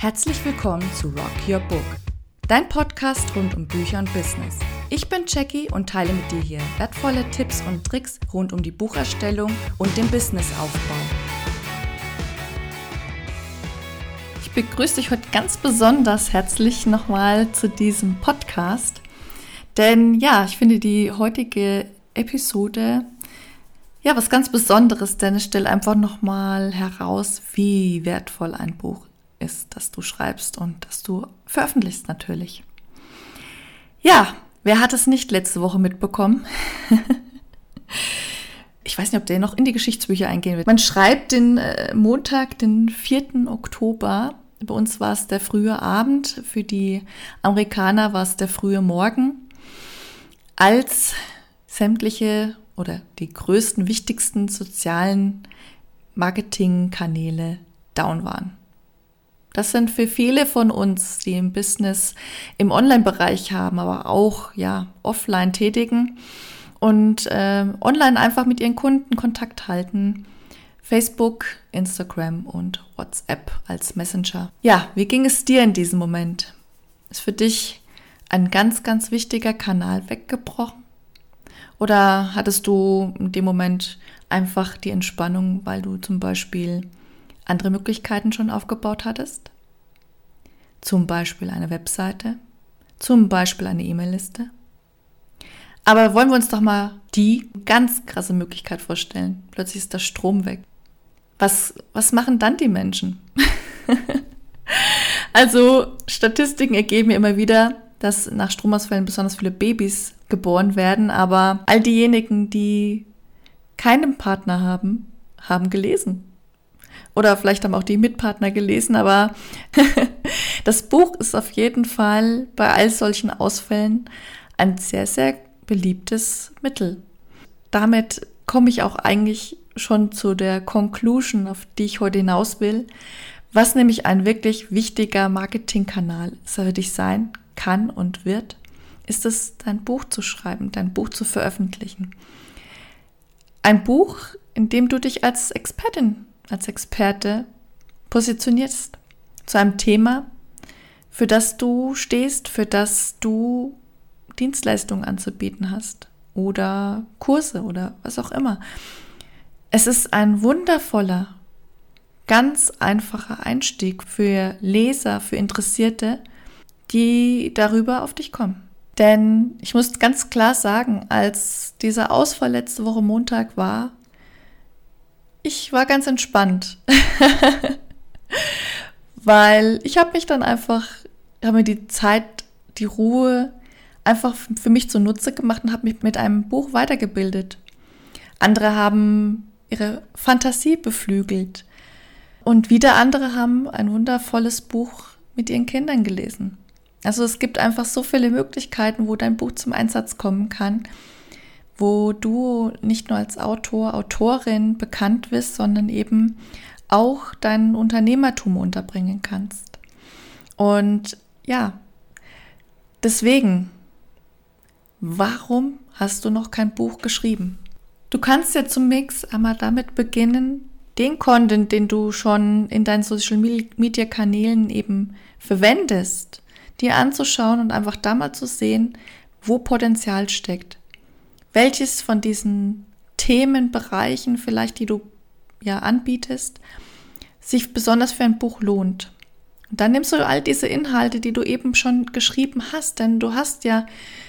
Herzlich willkommen zu Rock Your Book, dein Podcast rund um Bücher und Business. Ich bin Jackie und teile mit dir hier wertvolle Tipps und Tricks rund um die Bucherstellung und den Businessaufbau. Ich begrüße dich heute ganz besonders herzlich nochmal zu diesem Podcast. Denn ja, ich finde die heutige Episode ja was ganz Besonderes, denn es stellt einfach nochmal heraus, wie wertvoll ein Buch ist, das du schreibst und das du veröffentlichst natürlich. Ja, wer hat es nicht letzte Woche mitbekommen? ich weiß nicht, ob der noch in die Geschichtsbücher eingehen wird. Man schreibt den äh, Montag, den 4. Oktober. Bei uns war es der frühe Abend, für die Amerikaner war es der frühe Morgen, als sämtliche oder die größten, wichtigsten sozialen Marketingkanäle down waren. Das sind für viele von uns, die im Business im Online-Bereich haben, aber auch ja offline tätigen und äh, online einfach mit ihren Kunden Kontakt halten. Facebook, Instagram und WhatsApp als Messenger. Ja, wie ging es dir in diesem Moment? Ist für dich ein ganz, ganz wichtiger Kanal weggebrochen? Oder hattest du in dem Moment einfach die Entspannung, weil du zum Beispiel andere Möglichkeiten schon aufgebaut hattest? Zum Beispiel eine Webseite, zum Beispiel eine E-Mail-Liste. Aber wollen wir uns doch mal die ganz krasse Möglichkeit vorstellen. Plötzlich ist der Strom weg. Was, was machen dann die Menschen? also Statistiken ergeben immer wieder, dass nach Stromausfällen besonders viele Babys geboren werden, aber all diejenigen, die keinen Partner haben, haben gelesen. Oder vielleicht haben auch die Mitpartner gelesen, aber das Buch ist auf jeden Fall bei all solchen Ausfällen ein sehr, sehr beliebtes Mittel. Damit komme ich auch eigentlich schon zu der Conclusion, auf die ich heute hinaus will, was nämlich ein wirklich wichtiger Marketingkanal für dich sein kann und wird, ist es, dein Buch zu schreiben, dein Buch zu veröffentlichen. Ein Buch, in dem du dich als Expertin als Experte positionierst zu einem Thema, für das du stehst, für das du Dienstleistungen anzubieten hast oder Kurse oder was auch immer. Es ist ein wundervoller, ganz einfacher Einstieg für Leser, für Interessierte, die darüber auf dich kommen. Denn ich muss ganz klar sagen, als dieser Ausfall letzte Woche Montag war, ich war ganz entspannt. Weil ich habe mich dann einfach, habe mir die Zeit, die Ruhe einfach für mich zunutze gemacht und habe mich mit einem Buch weitergebildet. Andere haben ihre Fantasie beflügelt. Und wieder andere haben ein wundervolles Buch mit ihren Kindern gelesen. Also es gibt einfach so viele Möglichkeiten, wo dein Buch zum Einsatz kommen kann wo du nicht nur als Autor, Autorin bekannt wirst, sondern eben auch dein Unternehmertum unterbringen kannst. Und ja, deswegen, warum hast du noch kein Buch geschrieben? Du kannst ja zum Mix einmal damit beginnen, den Content, den du schon in deinen Social Media Kanälen eben verwendest, dir anzuschauen und einfach da mal zu sehen, wo Potenzial steckt welches von diesen Themenbereichen vielleicht, die du ja anbietest, sich besonders für ein Buch lohnt. Und dann nimmst du all diese Inhalte, die du eben schon geschrieben hast, denn du hast ja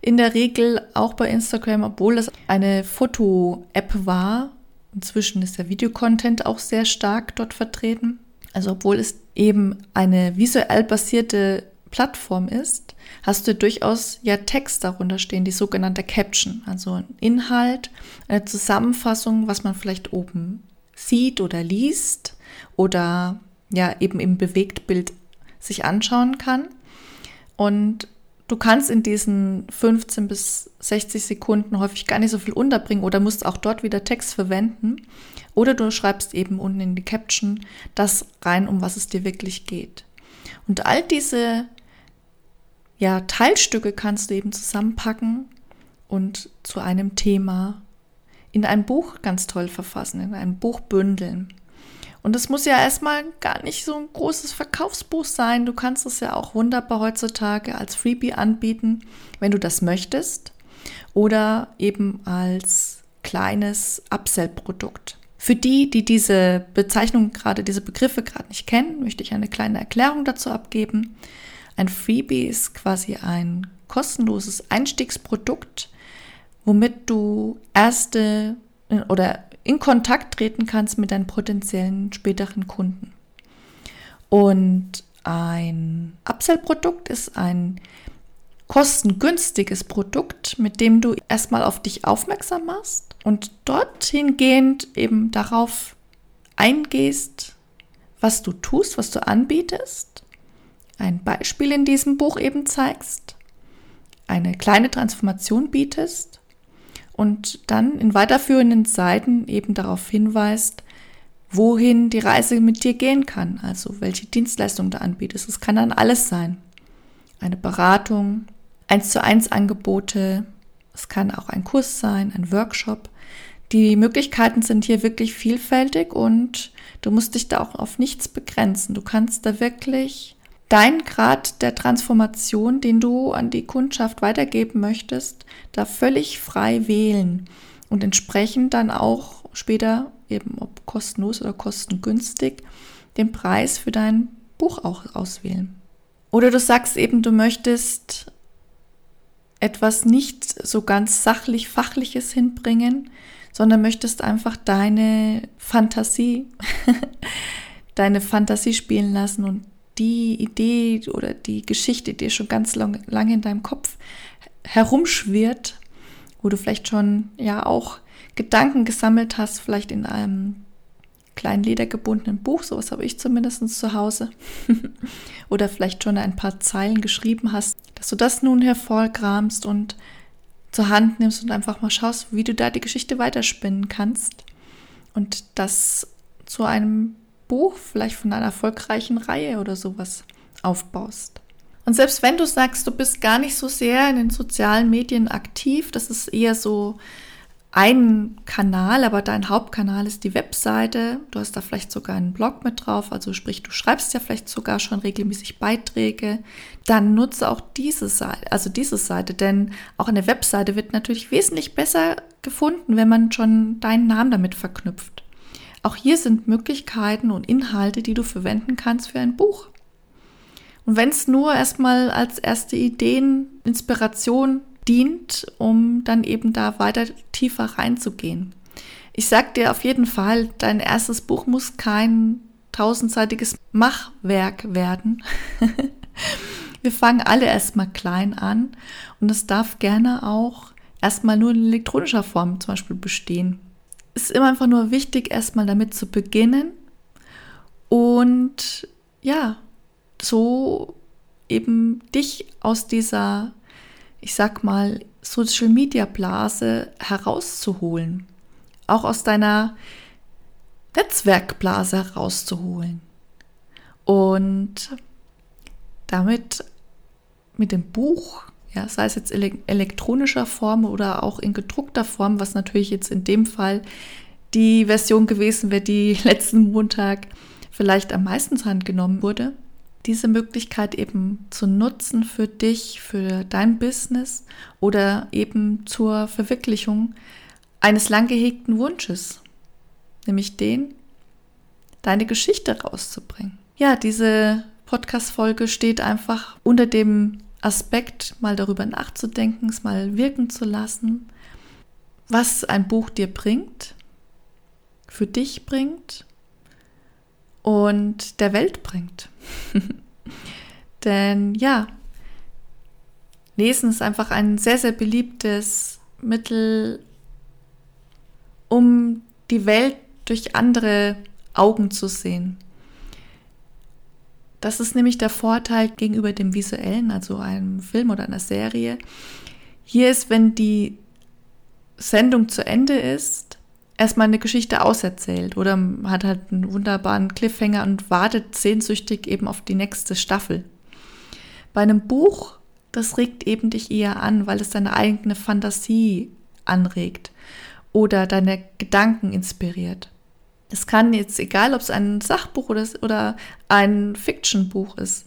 in der Regel auch bei Instagram, obwohl es eine Foto-App war, inzwischen ist der Videocontent auch sehr stark dort vertreten. Also obwohl es eben eine visuell basierte Plattform ist, hast du durchaus ja Text darunter stehen, die sogenannte Caption, also ein Inhalt, eine Zusammenfassung, was man vielleicht oben sieht oder liest oder ja eben im Bewegtbild sich anschauen kann. Und du kannst in diesen 15 bis 60 Sekunden häufig gar nicht so viel unterbringen oder musst auch dort wieder Text verwenden. Oder du schreibst eben unten in die Caption das rein, um was es dir wirklich geht. Und all diese ja, Teilstücke kannst du eben zusammenpacken und zu einem Thema in ein Buch ganz toll verfassen, in ein Buch bündeln. Und es muss ja erstmal gar nicht so ein großes Verkaufsbuch sein. Du kannst es ja auch wunderbar heutzutage als Freebie anbieten, wenn du das möchtest. Oder eben als kleines Upsell-Produkt. Für die, die diese Bezeichnung gerade, diese Begriffe gerade nicht kennen, möchte ich eine kleine Erklärung dazu abgeben. Ein Freebie ist quasi ein kostenloses Einstiegsprodukt, womit du erste oder in Kontakt treten kannst mit deinen potenziellen späteren Kunden. Und ein Upsell-Produkt ist ein kostengünstiges Produkt, mit dem du erstmal auf dich aufmerksam machst und dorthin gehend eben darauf eingehst, was du tust, was du anbietest, ein Beispiel in diesem Buch eben zeigst, eine kleine Transformation bietest und dann in weiterführenden Seiten eben darauf hinweist, wohin die Reise mit dir gehen kann, also welche Dienstleistung du anbietest. Es kann dann alles sein. Eine Beratung, eins zu eins Angebote, es kann auch ein Kurs sein, ein Workshop. Die Möglichkeiten sind hier wirklich vielfältig und du musst dich da auch auf nichts begrenzen. Du kannst da wirklich dein Grad der Transformation, den du an die Kundschaft weitergeben möchtest, da völlig frei wählen und entsprechend dann auch später eben ob kostenlos oder kostengünstig den Preis für dein Buch auch auswählen. Oder du sagst eben, du möchtest etwas nicht so ganz sachlich fachliches hinbringen, sondern möchtest einfach deine Fantasie, deine Fantasie spielen lassen und die Idee oder die Geschichte, die schon ganz lang, lange in deinem Kopf herumschwirrt, wo du vielleicht schon ja auch Gedanken gesammelt hast, vielleicht in einem kleinen ledergebundenen Buch, sowas habe ich zumindest zu Hause, oder vielleicht schon ein paar Zeilen geschrieben hast, dass du das nun hervorkramst und zur Hand nimmst und einfach mal schaust, wie du da die Geschichte weiterspinnen kannst und das zu einem Buch, vielleicht von einer erfolgreichen Reihe oder sowas aufbaust. Und selbst wenn du sagst, du bist gar nicht so sehr in den sozialen Medien aktiv, das ist eher so ein Kanal, aber dein Hauptkanal ist die Webseite. Du hast da vielleicht sogar einen Blog mit drauf, also sprich, du schreibst ja vielleicht sogar schon regelmäßig Beiträge. Dann nutze auch diese Seite, also diese Seite, denn auch eine Webseite wird natürlich wesentlich besser gefunden, wenn man schon deinen Namen damit verknüpft. Auch hier sind Möglichkeiten und Inhalte, die du verwenden kannst für ein Buch. Und wenn es nur erstmal als erste Ideen, Inspiration dient, um dann eben da weiter tiefer reinzugehen. Ich sag dir auf jeden Fall, dein erstes Buch muss kein tausendseitiges Machwerk werden. Wir fangen alle erstmal klein an und es darf gerne auch erstmal nur in elektronischer Form zum Beispiel bestehen ist immer einfach nur wichtig, erstmal damit zu beginnen und ja, so eben dich aus dieser, ich sag mal, Social Media Blase herauszuholen. Auch aus deiner Netzwerkblase herauszuholen. Und damit mit dem Buch ja, sei es jetzt elektronischer Form oder auch in gedruckter Form, was natürlich jetzt in dem Fall die Version gewesen wäre, die letzten Montag vielleicht am meisten zur Hand genommen wurde. Diese Möglichkeit eben zu nutzen für dich, für dein Business oder eben zur Verwirklichung eines lang gehegten Wunsches, nämlich den, deine Geschichte rauszubringen. Ja, diese Podcast-Folge steht einfach unter dem Aspekt, mal darüber nachzudenken, es mal wirken zu lassen, was ein Buch dir bringt, für dich bringt und der Welt bringt. Denn ja, Lesen ist einfach ein sehr, sehr beliebtes Mittel, um die Welt durch andere Augen zu sehen. Das ist nämlich der Vorteil gegenüber dem visuellen, also einem Film oder einer Serie. Hier ist, wenn die Sendung zu Ende ist, erstmal eine Geschichte auserzählt oder hat halt einen wunderbaren Cliffhanger und wartet sehnsüchtig eben auf die nächste Staffel. Bei einem Buch, das regt eben dich eher an, weil es deine eigene Fantasie anregt oder deine Gedanken inspiriert. Es kann jetzt, egal ob es ein Sachbuch oder, oder ein Fiction-Buch ist,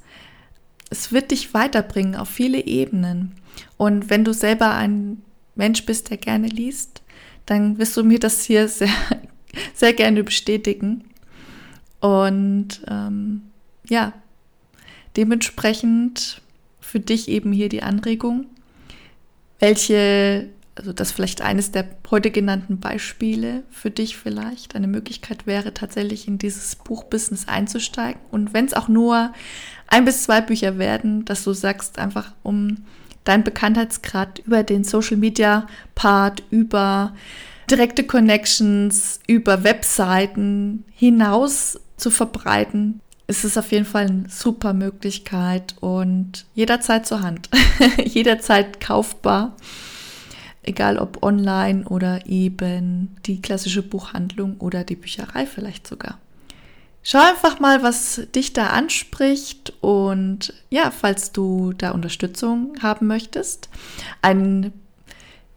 es wird dich weiterbringen auf viele Ebenen. Und wenn du selber ein Mensch bist, der gerne liest, dann wirst du mir das hier sehr, sehr gerne bestätigen. Und ähm, ja, dementsprechend für dich eben hier die Anregung, welche also das vielleicht eines der heute genannten Beispiele für dich vielleicht eine Möglichkeit wäre, tatsächlich in dieses Buchbusiness einzusteigen. Und wenn es auch nur ein bis zwei Bücher werden, dass du sagst, einfach um deinen Bekanntheitsgrad über den Social Media Part, über direkte Connections, über Webseiten hinaus zu verbreiten, ist es auf jeden Fall eine super Möglichkeit und jederzeit zur Hand, jederzeit kaufbar egal ob online oder eben die klassische Buchhandlung oder die Bücherei vielleicht sogar. Schau einfach mal, was dich da anspricht und ja, falls du da Unterstützung haben möchtest, ein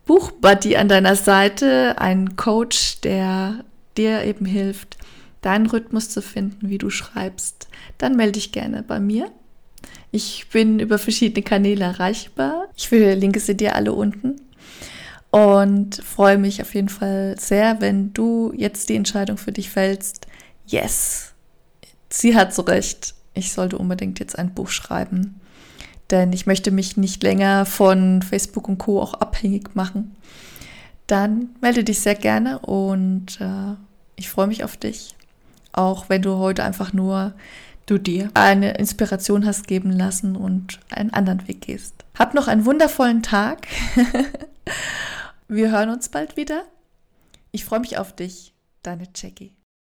Buchbuddy an deiner Seite, ein Coach, der dir eben hilft, deinen Rhythmus zu finden, wie du schreibst, dann melde dich gerne bei mir. Ich bin über verschiedene Kanäle erreichbar. Ich verlinke sie dir alle unten und freue mich auf jeden Fall sehr, wenn du jetzt die Entscheidung für dich fällst. Yes, sie hat so recht. Ich sollte unbedingt jetzt ein Buch schreiben, denn ich möchte mich nicht länger von Facebook und Co. auch abhängig machen. Dann melde dich sehr gerne und äh, ich freue mich auf dich. Auch wenn du heute einfach nur du dir eine Inspiration hast geben lassen und einen anderen Weg gehst. Hab noch einen wundervollen Tag. Wir hören uns bald wieder. Ich freue mich auf dich, deine Jackie.